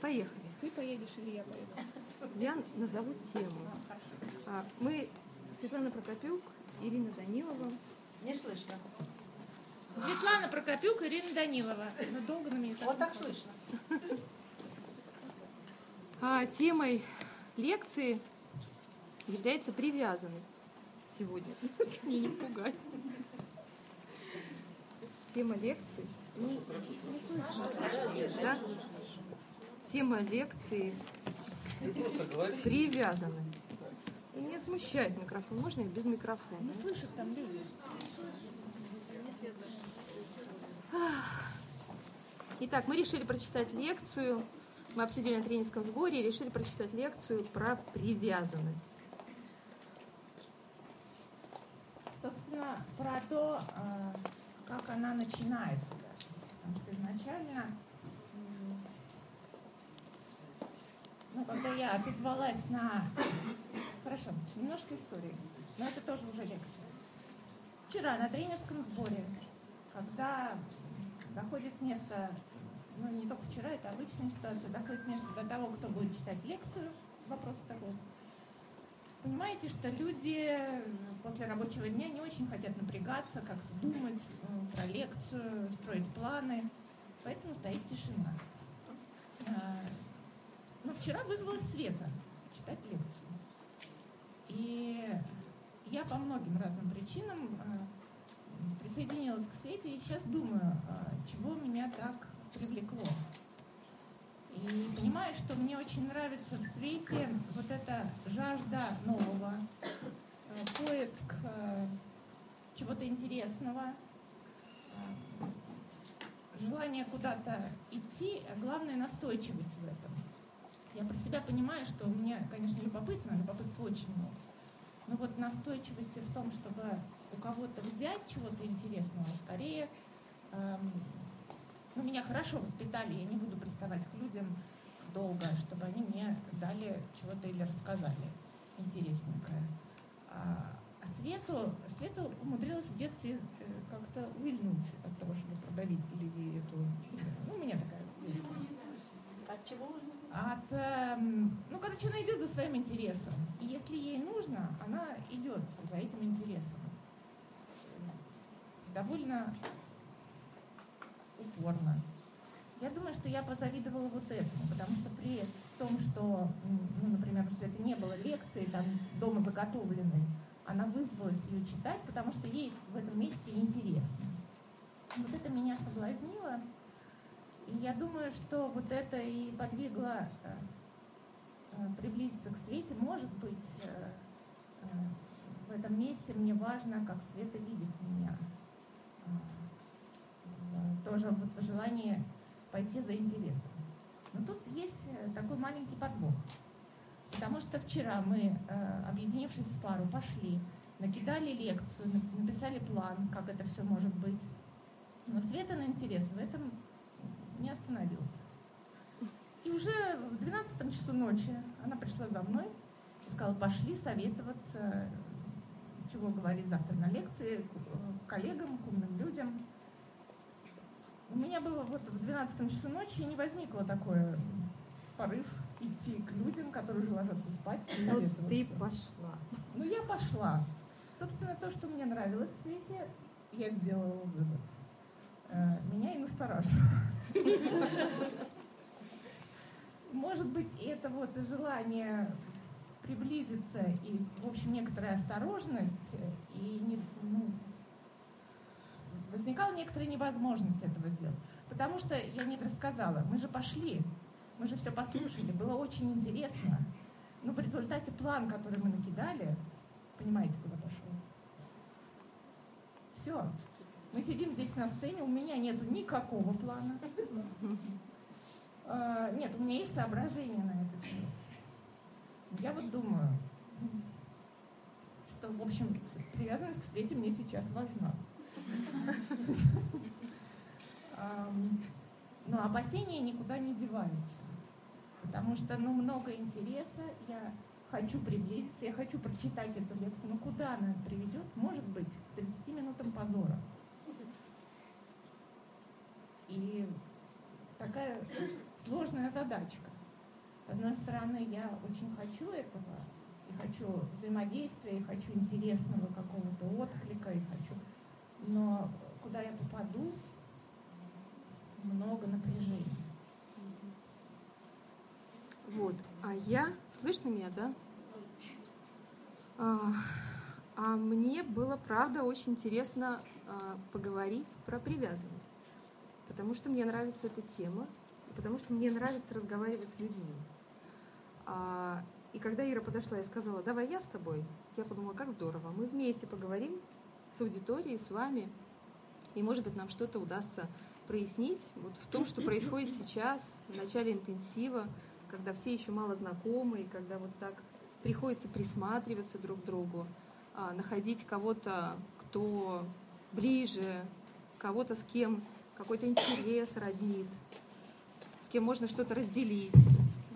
Поехали. Ты поедешь или я поеду? Я назову тему. А, Мы Светлана Прокопюк, Ирина Данилова. Не слышно. Светлана Прокопюк, Ирина Данилова. Ну, долго на меня Вот так слышно. А, Темой лекции является привязанность сегодня. Не, не пугай. Тема лекции. Не, не слышно. Да? Тема лекции привязанность. И меня смущает микрофон. Можно я без микрофона? Не слышат там люди. Итак, мы решили прочитать лекцию. Мы обсудили на тренерском сборе и решили прочитать лекцию про привязанность. Собственно, про то, э, как она начинается. Потому что изначально, ну, когда я отозвалась на... Хорошо, немножко истории, но это тоже уже лекция. Вчера на тренерском сборе, когда доходит место, ну не только вчера, это обычная ситуация, доходит место до того, кто будет читать лекцию, вопрос такой. Понимаете, что люди после рабочего дня не очень хотят напрягаться, как-то думать э, про лекцию, строить планы, поэтому стоит тишина. А, Но вчера вызвалась Света читать лекцию. И я по многим разным причинам э, присоединилась к Свете и сейчас думаю, э, чего меня так привлекло. И понимаю, что мне очень нравится в свете вот эта жажда нового, э, поиск чего-то интересного, желание куда-то идти, а главное настойчивость в этом. Я про себя понимаю, что меня, конечно, любопытно, любопытства очень много. Но вот настойчивости в том, чтобы у кого-то взять чего-то интересного, скорее эм, ну, меня хорошо воспитали, я не буду приставать к людям долго, чтобы они мне дали чего-то или рассказали интересненькое. А, а Свету, Свету умудрилась в детстве э, как-то увильнуть от того, чтобы продавить ей эту... Ну, у меня такая. От чего? От, эм, ну, короче, она идет за своим интересом. И если ей нужно, она идет за этим интересом. Довольно упорно. Я думаю, что я позавидовала вот этому, потому что при том, что, ну, например, у Светы не было лекции там дома заготовленной, она вызвалась ее читать, потому что ей в этом месте интересно. Вот это меня соблазнило. Я думаю, что вот это и подвигло э, э, приблизиться к Свете. Может быть, э, в этом месте мне важно, как Света видит меня. Тоже вот желание пойти за интересом. Но тут есть такой маленький подвох. Потому что вчера мы, объединившись в пару, пошли, накидали лекцию, на- написали план, как это все может быть. Но Света на интерес в этом не остановился. И уже в 12 часу ночи она пришла за мной и сказала, пошли советоваться, чего говорить завтра на лекции, к э, коллегам, к умным людям. У меня было вот в 12 часу ночи не возникло такое порыв идти к людям, которые уже ложатся спать. и Ну, ты пошла. Ну, я пошла. Собственно, то, что мне нравилось в свете, я сделала вывод. Э, Меня и настораживало. Может быть, это вот желание приблизиться и, в общем, некоторая осторожность, и не, ну, возникала некоторая невозможность этого сделать. Потому что я не рассказала, мы же пошли, мы же все послушали, было очень интересно. Но в результате план, который мы накидали, понимаете, куда пошел? Все. Мы сидим здесь на сцене, у меня нет никакого плана. А, Нет, у меня есть соображения на этот счет. Я вот думаю, что, в общем, привязанность к Свете мне сейчас важна. Но опасения никуда не деваются. Потому что, ну, много интереса, я хочу приблизиться, я хочу прочитать эту лекцию. Но куда она приведет? Может быть, к 30 минутам позора. И такая сложная задачка. С одной стороны, я очень хочу этого, и хочу взаимодействия, и хочу интересного какого-то отклика, и хочу. Но куда я попаду, много напряжения. Вот. А я... Слышно меня, да? А, а мне было, правда, очень интересно а, поговорить про привязанность. Потому что мне нравится эта тема, потому что мне нравится разговаривать с людьми. А, и когда Ира подошла и сказала, давай я с тобой, я подумала, как здорово, мы вместе поговорим с аудиторией, с вами, и, может быть, нам что-то удастся прояснить вот в том, что происходит сейчас, в начале интенсива, когда все еще мало знакомы, и когда вот так приходится присматриваться друг к другу, а, находить кого-то, кто ближе, кого-то, с кем какой-то интерес роднит, кем можно что-то разделить,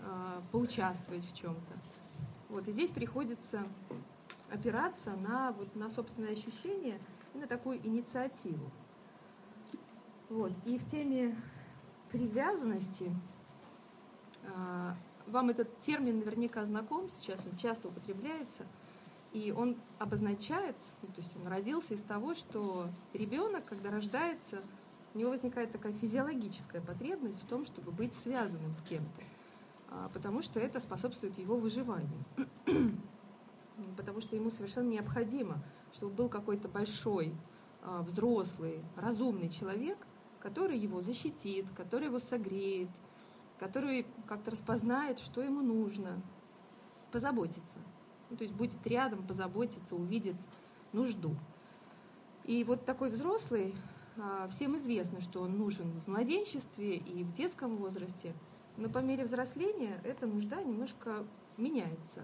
а, поучаствовать в чем-то. Вот, и здесь приходится опираться на, вот, на собственное ощущение и на такую инициативу. Вот. И в теме привязанности а, вам этот термин наверняка знаком, сейчас он часто употребляется, и он обозначает, ну, то есть он родился из того, что ребенок, когда рождается, у него возникает такая физиологическая потребность в том, чтобы быть связанным с кем-то, а, потому что это способствует его выживанию, потому что ему совершенно необходимо, чтобы был какой-то большой, а, взрослый, разумный человек, который его защитит, который его согреет, который как-то распознает, что ему нужно, позаботится. Ну, то есть будет рядом, позаботится, увидит нужду. И вот такой взрослый, всем известно, что он нужен в младенчестве и в детском возрасте, но по мере взросления эта нужда немножко меняется.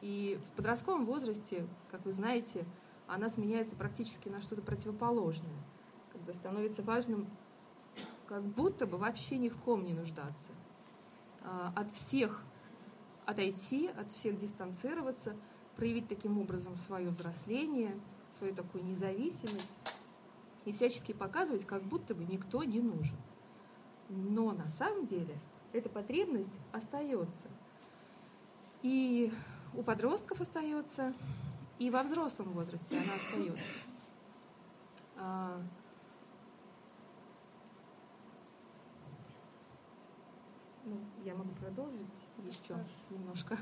И в подростковом возрасте, как вы знаете, она сменяется практически на что-то противоположное, когда становится важным как будто бы вообще ни в ком не нуждаться. А, от всех отойти, от всех дистанцироваться, проявить таким образом свое взросление, свою такую независимость и всячески показывать, как будто бы никто не нужен. Но на самом деле эта потребность остается. И у подростков остается, и во взрослом возрасте она остается. А, Ну, я могу продолжить еще Хорошо. немножко.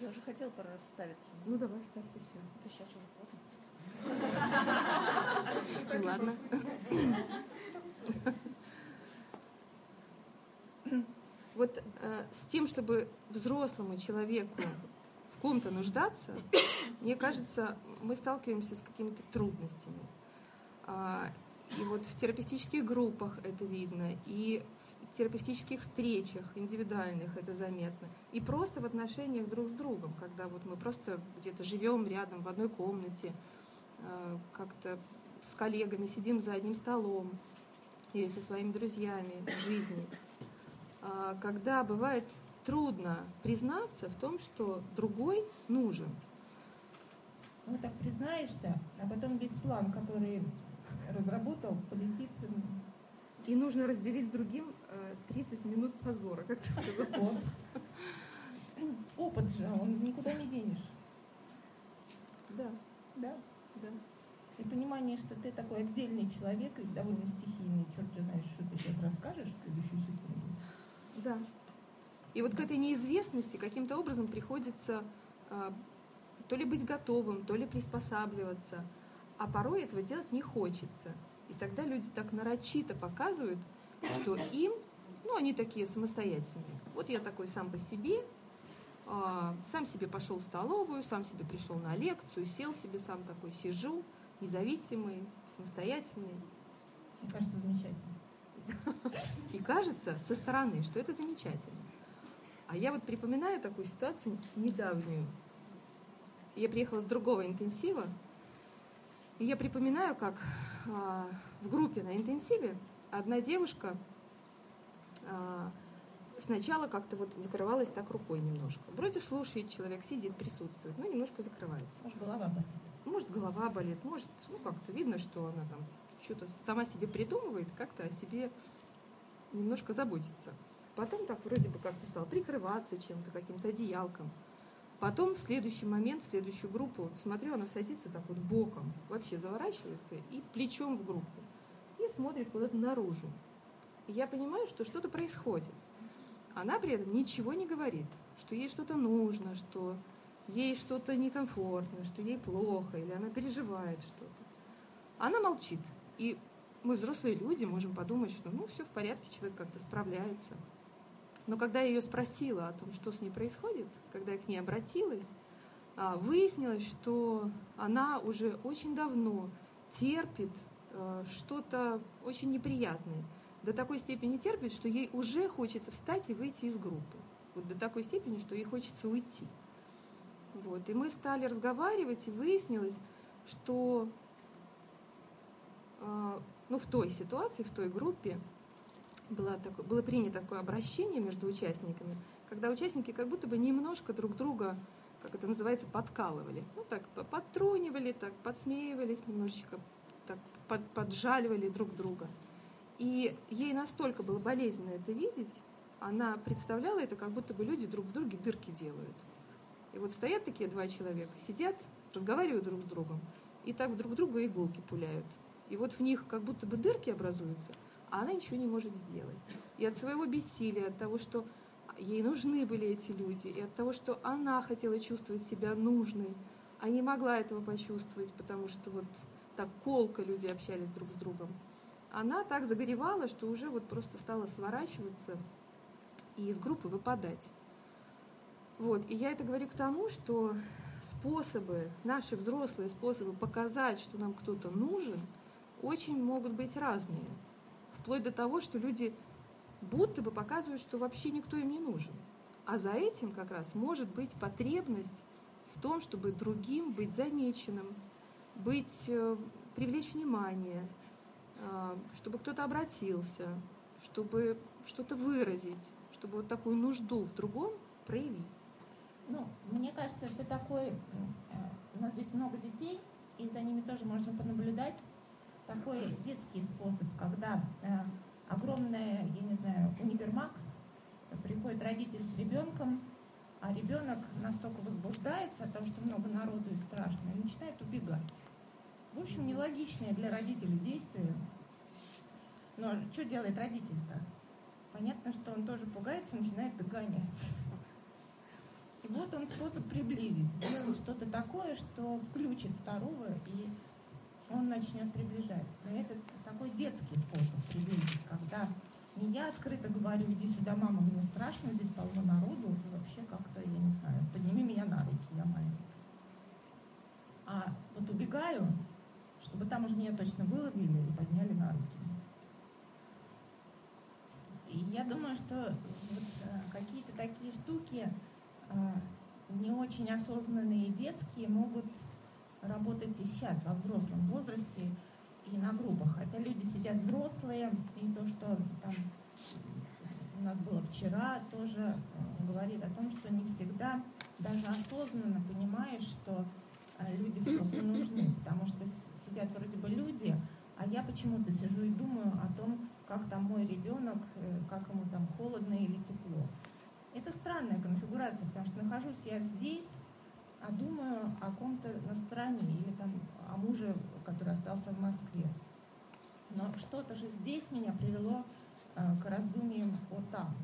Я уже хотела пора расставиться. Ну, давай ставь сейчас. Это сейчас уже поздно. Ну, ладно. Вот э, с тем, чтобы взрослому человеку в ком-то нуждаться, мне кажется, мы сталкиваемся с какими-то трудностями. А, и вот в терапевтических группах это видно, и терапевтических встречах индивидуальных это заметно. И просто в отношениях друг с другом, когда вот мы просто где-то живем рядом в одной комнате, как-то с коллегами сидим за одним столом или со своими друзьями в жизни. А когда бывает трудно признаться в том, что другой нужен. Ну так признаешься, а потом весь план, который разработал, полетит и нужно разделить с другим 30 э, минут позора, как ты сказал. Опыт же, он никуда не денешь. Да. Да. Да. И понимание, что ты такой отдельный человек и довольно стихийный, черт ты знаешь, что ты сейчас расскажешь в следующую секунду. Да. И вот к этой неизвестности каким-то образом приходится э, то ли быть готовым, то ли приспосабливаться, а порой этого делать не хочется. И тогда люди так нарочито показывают, что им, ну, они такие самостоятельные. Вот я такой сам по себе, сам себе пошел в столовую, сам себе пришел на лекцию, сел себе сам такой, сижу, независимый, самостоятельный. Мне кажется, замечательно. И кажется со стороны, что это замечательно. А я вот припоминаю такую ситуацию недавнюю. Я приехала с другого интенсива, и я припоминаю, как а, в группе на интенсиве одна девушка а, сначала как-то вот закрывалась так рукой немножко. Вроде слушает, человек сидит, присутствует, но немножко закрывается. Может, голова болит. Может, голова болит, может, ну как-то видно, что она там что-то сама себе придумывает, как-то о себе немножко заботится. Потом так вроде бы как-то стал прикрываться чем-то, каким-то одеялком. Потом в следующий момент, в следующую группу, смотрю, она садится так вот боком, вообще заворачивается и плечом в группу. И смотрит куда-то наружу. И я понимаю, что что-то происходит. Она при этом ничего не говорит, что ей что-то нужно, что ей что-то некомфортно, что ей плохо, или она переживает что-то. Она молчит. И мы, взрослые люди, можем подумать, что ну все в порядке, человек как-то справляется. Но когда я ее спросила о том, что с ней происходит, когда я к ней обратилась, а, выяснилось, что она уже очень давно терпит э, что-то очень неприятное. До такой степени терпит, что ей уже хочется встать и выйти из группы. Вот до такой степени, что ей хочется уйти. Вот. И мы стали разговаривать, и выяснилось, что э, ну, в той ситуации, в той группе было, такое, было принято такое обращение между участниками, когда участники как будто бы немножко друг друга, как это называется, подкалывали. Ну, так подтрунивали, так подсмеивались немножечко, так под, поджаливали друг друга. И ей настолько было болезненно это видеть, она представляла это, как будто бы люди друг в друге дырки делают. И вот стоят такие два человека, сидят, разговаривают друг с другом, и так друг друга иголки пуляют. И вот в них как будто бы дырки образуются – а она ничего не может сделать. И от своего бессилия, от того, что ей нужны были эти люди, и от того, что она хотела чувствовать себя нужной, а не могла этого почувствовать, потому что вот так колко люди общались друг с другом. Она так загоревала, что уже вот просто стала сворачиваться и из группы выпадать. Вот. И я это говорю к тому, что способы, наши взрослые способы показать, что нам кто-то нужен, очень могут быть разные вплоть до того, что люди будто бы показывают, что вообще никто им не нужен. А за этим как раз может быть потребность в том, чтобы другим быть замеченным, быть, э, привлечь внимание, чтобы кто-то обратился, чтобы что-то выразить, чтобы вот такую нужду в другом проявить. Ну, мне кажется, это такой, э, у нас здесь много детей, и за ними тоже можно понаблюдать такой детский способ, когда э, огромная, я не знаю, универмаг, приходит родитель с ребенком, а ребенок настолько возбуждается от того, что много народу и страшно, и начинает убегать. В общем, нелогичное для родителей действие. Но что делает родитель-то? Понятно, что он тоже пугается начинает догонять. И вот он способ приблизить, сделать что-то такое, что включит второго и он начнет приближать. Но это такой детский способ приблизить, когда не я открыто говорю, иди сюда, мама, мне страшно, здесь полно народу, вообще как-то, я не знаю, подними меня на руки, я маленький. А вот убегаю, чтобы там уже меня точно выловили и подняли на руки. И я думаю, что вот, э, какие-то такие штуки э, не очень осознанные детские могут работать и сейчас, во взрослом возрасте, и на группах. Хотя люди сидят взрослые, и то, что там у нас было вчера, тоже э, говорит о том, что не всегда даже осознанно понимаешь, что люди просто нужны, потому что сидят вроде бы люди, а я почему-то сижу и думаю о том, как там мой ребенок, э, как ему там холодно или тепло. Это странная конфигурация, потому что нахожусь я здесь, а думаю о ком-то на стороне или там о муже, который остался в Москве. Но что-то же здесь меня привело э, к раздумьям о там.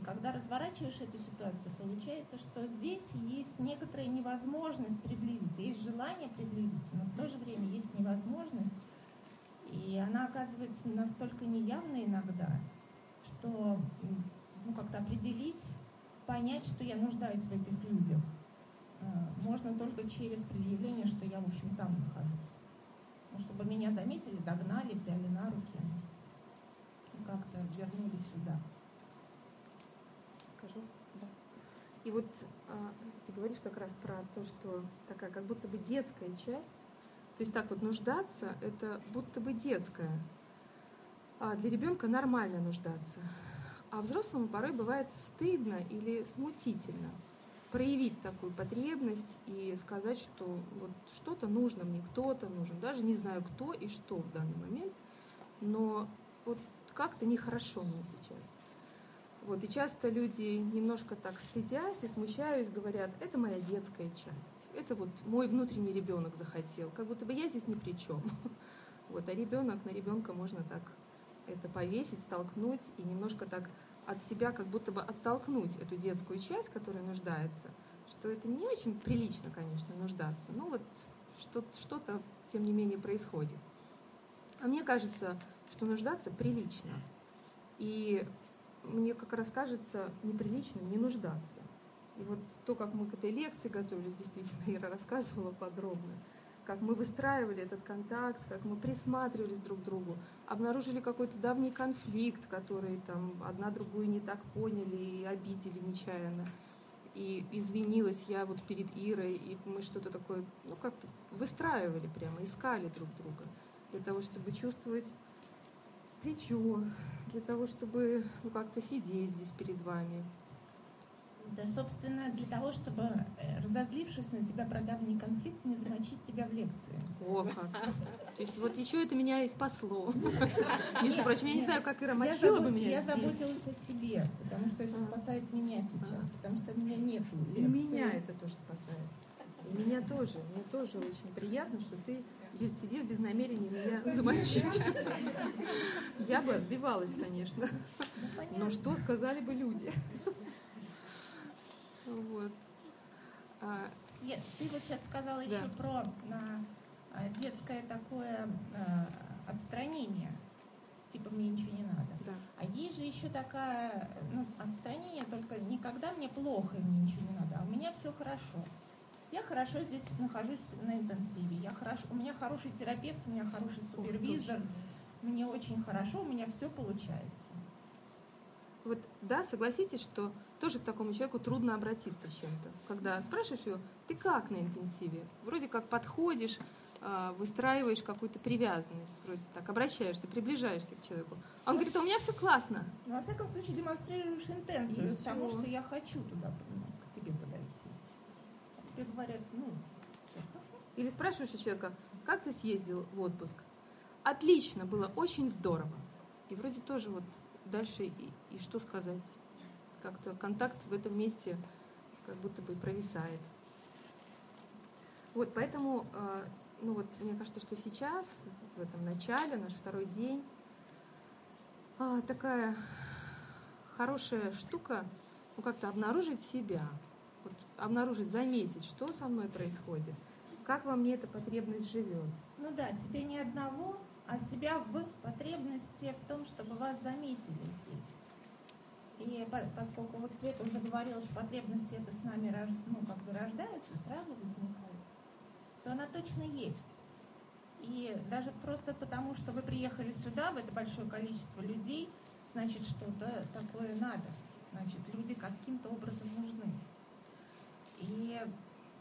И когда разворачиваешь эту ситуацию, получается, что здесь есть некоторая невозможность приблизиться, есть желание приблизиться, но в то же время есть невозможность. И она оказывается настолько неявной иногда, что ну, как-то определить понять, что я нуждаюсь в этих людях, э, можно только через предъявление, что я, в общем, там нахожусь. Ну, чтобы меня заметили, догнали, взяли на руки и как-то вернули сюда. Скажу? Да. И вот а, ты говоришь как раз про то, что такая как будто бы детская часть, то есть так вот нуждаться, это будто бы детская. А для ребенка нормально нуждаться. А взрослому порой бывает стыдно или смутительно проявить такую потребность и сказать, что вот что-то нужно мне, кто-то нужен. Даже не знаю, кто и что в данный момент, но вот как-то нехорошо мне сейчас. Вот, и часто люди немножко так стыдясь и смущаясь, говорят, это моя детская часть, это вот мой внутренний ребенок захотел, как будто бы я здесь ни при чем. Вот, а ребенок, на ребенка можно так это повесить, столкнуть и немножко так от себя как будто бы оттолкнуть эту детскую часть, которая нуждается, что это не очень прилично, конечно, нуждаться, но вот что-то, тем не менее, происходит. А мне кажется, что нуждаться прилично. И мне как раз кажется неприличным не нуждаться. И вот то, как мы к этой лекции готовились, действительно, Ира рассказывала подробно, как мы выстраивали этот контакт, как мы присматривались друг к другу, обнаружили какой-то давний конфликт, который там одна другую не так поняли и обидели нечаянно. И извинилась я вот перед Ирой, и мы что-то такое, ну как выстраивали прямо, искали друг друга для того, чтобы чувствовать плечо, для того, чтобы ну, как-то сидеть здесь перед вами. Да, собственно, для того, чтобы, э, разозлившись на тебя про давний конфликт, не замочить тебя в лекции. О, как. То есть вот еще это меня и спасло. Между прочим, я не знаю, как Ира мочила бы меня Я заботилась о себе, потому что это спасает меня сейчас, потому что у меня нет И меня это тоже спасает. Меня тоже. Мне тоже очень приятно, что ты здесь сидишь без намерения меня замочить. Я бы отбивалась, конечно. Но что сказали бы люди? Вот. А, ты вот сейчас сказала еще про а, детское такое а, отстранение. Типа мне ничего не надо. Да. А есть же еще такая ну, отстранение, только никогда мне плохо и мне ничего не надо, а у меня все хорошо. Я хорошо здесь нахожусь на интенсиве. Я хорошо, у меня хороший терапевт, у меня хороший супервизор. Мне очень хорошо, у меня все получается. Вот да, согласитесь, что тоже к такому человеку трудно обратиться с чем-то. Когда спрашиваешь его, ты как на интенсиве? Вроде как подходишь, а, выстраиваешь какую-то привязанность, вроде так, обращаешься, приближаешься к человеку. Он говорит, а у меня все классно. Ну, во всяком случае, демонстрируешь интенцию, потому что я хочу туда, тебе говорят, ну, Или спрашиваешь у человека, как ты съездил в отпуск? Отлично, было очень здорово. И вроде тоже вот дальше и, и что сказать. Как-то контакт в этом месте как будто бы провисает. Вот, поэтому, э, ну вот, мне кажется, что сейчас, в этом начале, наш второй день, э, такая хорошая штука, ну, как-то обнаружить себя, обнаружить, заметить, что со мной происходит, как во мне эта потребность живет. Ну да, себе не одного, а себя в потребности в том, чтобы вас заметили здесь. И поскольку вот Света уже говорила, что потребности это с нами ну, как бы рождаются, сразу возникают, то она точно есть. И даже просто потому, что вы приехали сюда, в это большое количество людей, значит, что-то такое надо. Значит, люди каким-то образом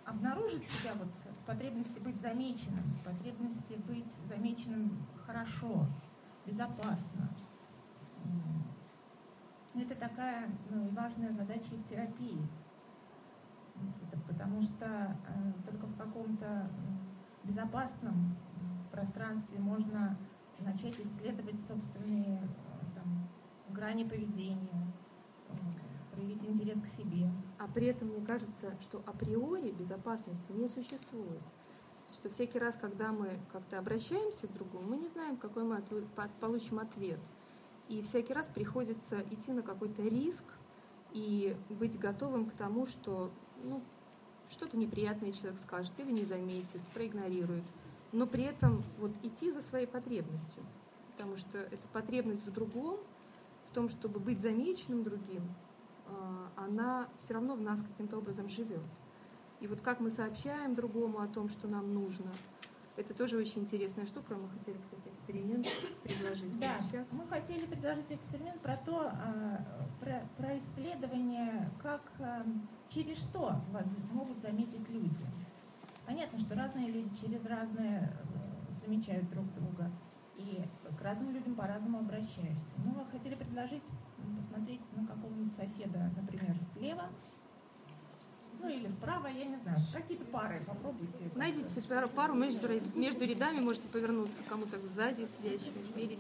обнаружить себя вот в потребности быть замеченным, в потребности быть замеченным хорошо, безопасно. Это такая ну, важная задача в терапии. Потому что э, только в каком-то безопасном пространстве можно начать исследовать собственные э, там, грани поведения, проявить интерес к себе. А при этом мне кажется, что априори безопасности не существует. Что всякий раз, когда мы как-то обращаемся к другому, мы не знаем, какой мы получим ответ. И всякий раз приходится идти на какой-то риск и быть готовым к тому, что ну, что-то неприятное человек скажет или не заметит, проигнорирует. Но при этом вот идти за своей потребностью. Потому что эта потребность в другом, в том, чтобы быть замеченным другим, она все равно в нас каким-то образом живет. И вот как мы сообщаем другому о том, что нам нужно, это тоже очень интересная штука. Мы хотели, кстати, эксперимент предложить. Да, сейчас. мы хотели предложить эксперимент про то, а, про, про исследование, как, а, через что вас могут заметить люди. Понятно, что разные люди через разные э, замечают друг друга. И к разным людям по-разному обращаешься. Мы хотели предложить посмотреть на какого-нибудь соседа, например, слева, ну или справа, я не знаю, какие-то пары попробуйте. Найдите пару между, между рядами, можете повернуться кому-то сзади, сидящему, спереди.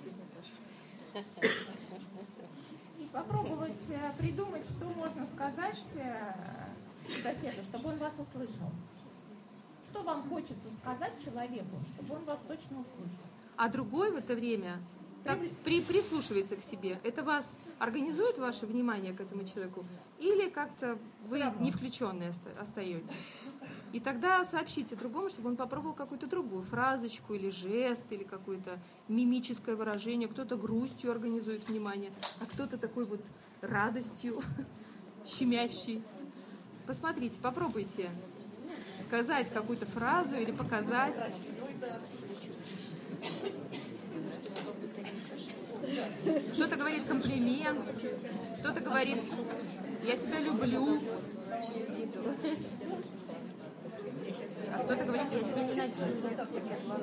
И попробовать э, придумать, что можно сказать э, соседу, чтобы он вас услышал. Что вам хочется сказать человеку, чтобы он вас точно услышал? А другой в это время так при, прислушивается к себе. Это вас организует ваше внимание к этому человеку? Или как-то вы не включенные оста- остаетесь? И тогда сообщите другому, чтобы он попробовал какую-то другую фразочку или жест, или какое-то мимическое выражение. Кто-то грустью организует внимание, а кто-то такой вот радостью щемящий. Посмотрите, попробуйте сказать какую-то фразу или показать. Кто-то говорит комплимент, кто-то говорит «я тебя люблю», а кто-то говорит «я тебя ненавижу».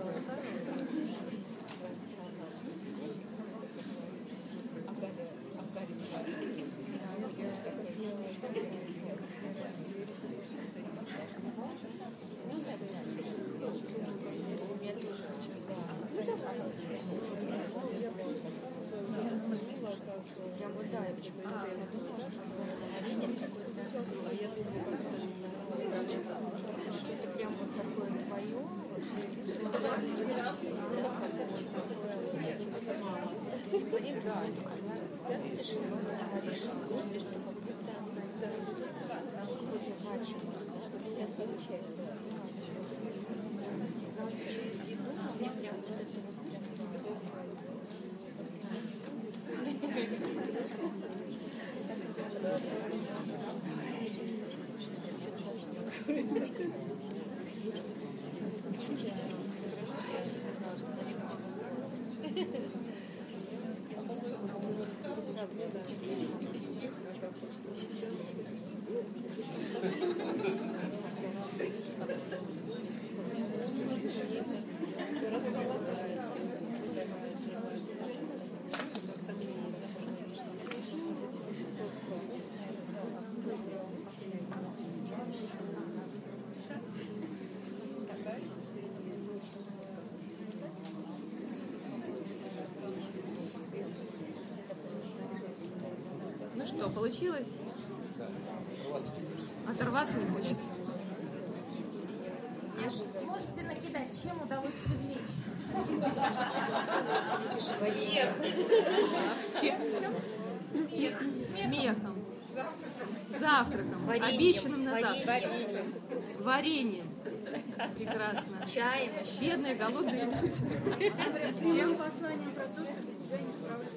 Что-то прям вот такое твое, говорим, да, говоришь, говоришь, что как будто какой-то значимый, я замечательно. Через еду мне прям вот это вот прям Ну что, получилось? Оторваться не хочется. Можете накидать, чем удалось привлечь? Чем? Смехом. Завтраком. Обещанным на завтрак. Вареньем. Прекрасно. чаем. Бедные, голодные люди. Прям посланием про то, что без тебя не справлюсь.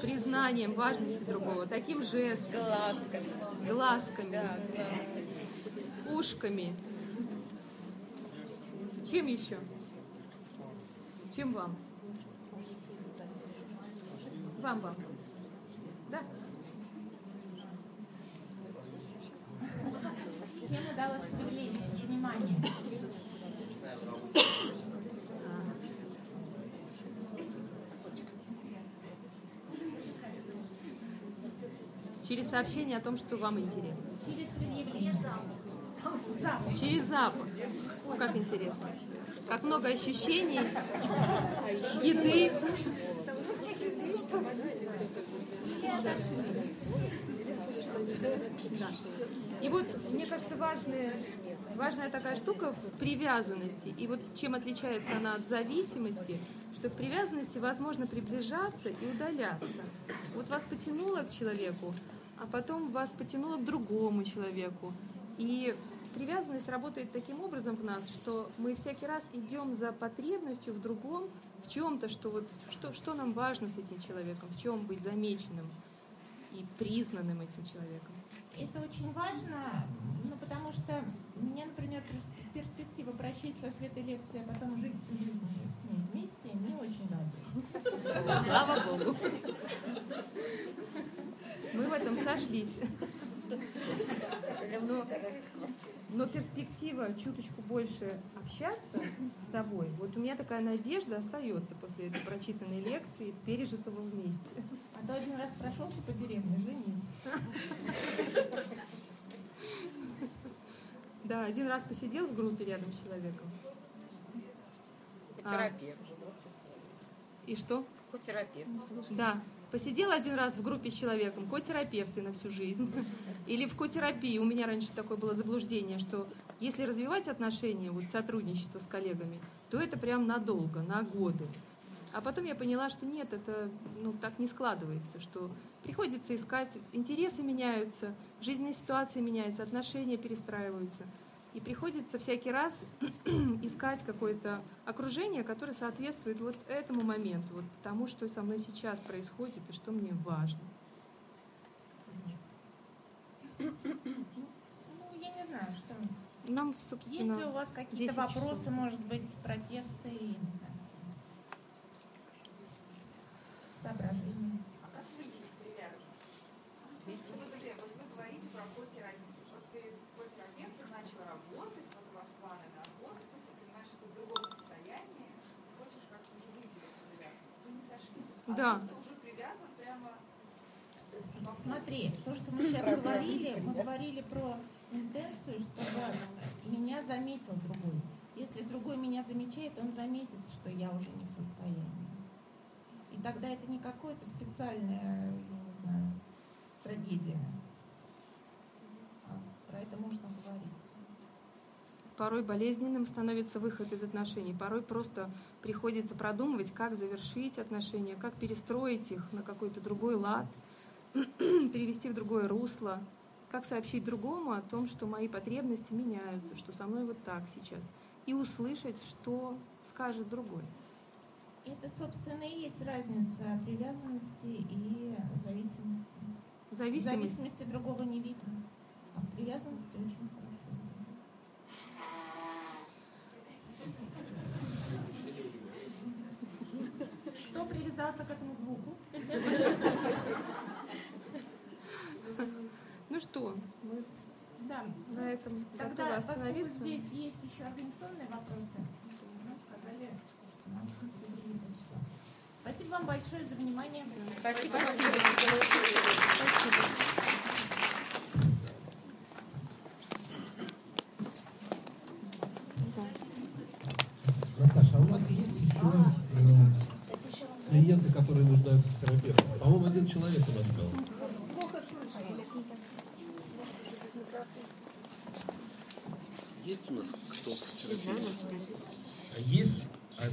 Признанием важности другого. Таким жестом. Глазками. Глазками. Да, глазками. Ушками. Чем еще? Чем вам? Вам, вам. Да? Чем удалось привлечь внимание? Через сообщение о том, что вам интересно. Через предъявление. Запах. Через запах. Ну, как интересно. Как много ощущений, еды. Да. И вот, мне кажется, важная, важная такая штука в привязанности. И вот чем отличается она от зависимости, что в привязанности возможно приближаться и удаляться. Вот вас потянуло к человеку, а потом вас потянуло к другому человеку. И привязанность работает таким образом в нас, что мы всякий раз идем за потребностью в другом, в чем-то, что вот что, что нам важно с этим человеком, в чем быть замеченным и признанным этим человеком. Это очень важно, ну, потому что мне, например, перс- перспектива прочесть со света лекции, а потом жить всю жизнь с ней вместе, не очень радует. Слава Богу. Мы в этом сошлись. Но, но перспектива чуточку больше общаться с тобой, вот у меня такая надежда остается после этой прочитанной лекции, пережитого вместе. А то один раз прошелся по деревне, женись. Да, один раз посидел в группе рядом с человеком. А, Терапия. и что? Терапия. Да, Посидела один раз в группе с человеком, котерапевты на всю жизнь. Или в котерапии. У меня раньше такое было заблуждение, что если развивать отношения, вот сотрудничество с коллегами, то это прям надолго, на годы. А потом я поняла, что нет, это ну, так не складывается, что приходится искать, интересы меняются, жизненные ситуации меняются, отношения перестраиваются. И приходится всякий раз искать какое-то окружение, которое соответствует вот этому моменту, вот тому, что со мной сейчас происходит и что мне важно. Ну, я не знаю, что... Нам, Есть ли у собственно, вас какие-то 10 вопросы, часов. может быть, протесты и не знаю, соображения? А как выйти из привязанности? Вот, например, вот вы говорите про котерапию. Вот ты с котерапевтом начала работать, вот у вас планы на год, тут ты понимаешь, что ты в другом состоянии, хочешь как-то уже выйти из этой привязанности. Вы не сошлись. А Да. уже привязан прямо Смотри, то, что мы сейчас говорили, мы говорили про интенцию, чтобы меня заметил другой. Если другой меня замечает, он заметит, что я уже не в состоянии. И тогда это не какое-то специальная, я не знаю, трагедия. А про это можно говорить. Порой болезненным становится выход из отношений, порой просто приходится продумывать, как завершить отношения, как перестроить их на какой-то другой лад, перевести в другое русло, как сообщить другому о том, что мои потребности меняются, что со мной вот так сейчас, и услышать, что скажет другой. Это, собственно, и есть разница привязанности и зависимости. Зависимость. Зависимости другого не видно, а привязанности очень хорошо. видно. Кто привязался к этому звуку? Ну что, мы Да. на этом Тогда, поскольку остановиться. здесь есть еще организационные вопросы, нам сказали. Спасибо вам большое за внимание. Спасибо. Наташа, а у нас есть еще э, клиенты, которые нуждаются в терапевте? По-моему, один Есть у нас кто? А есть? А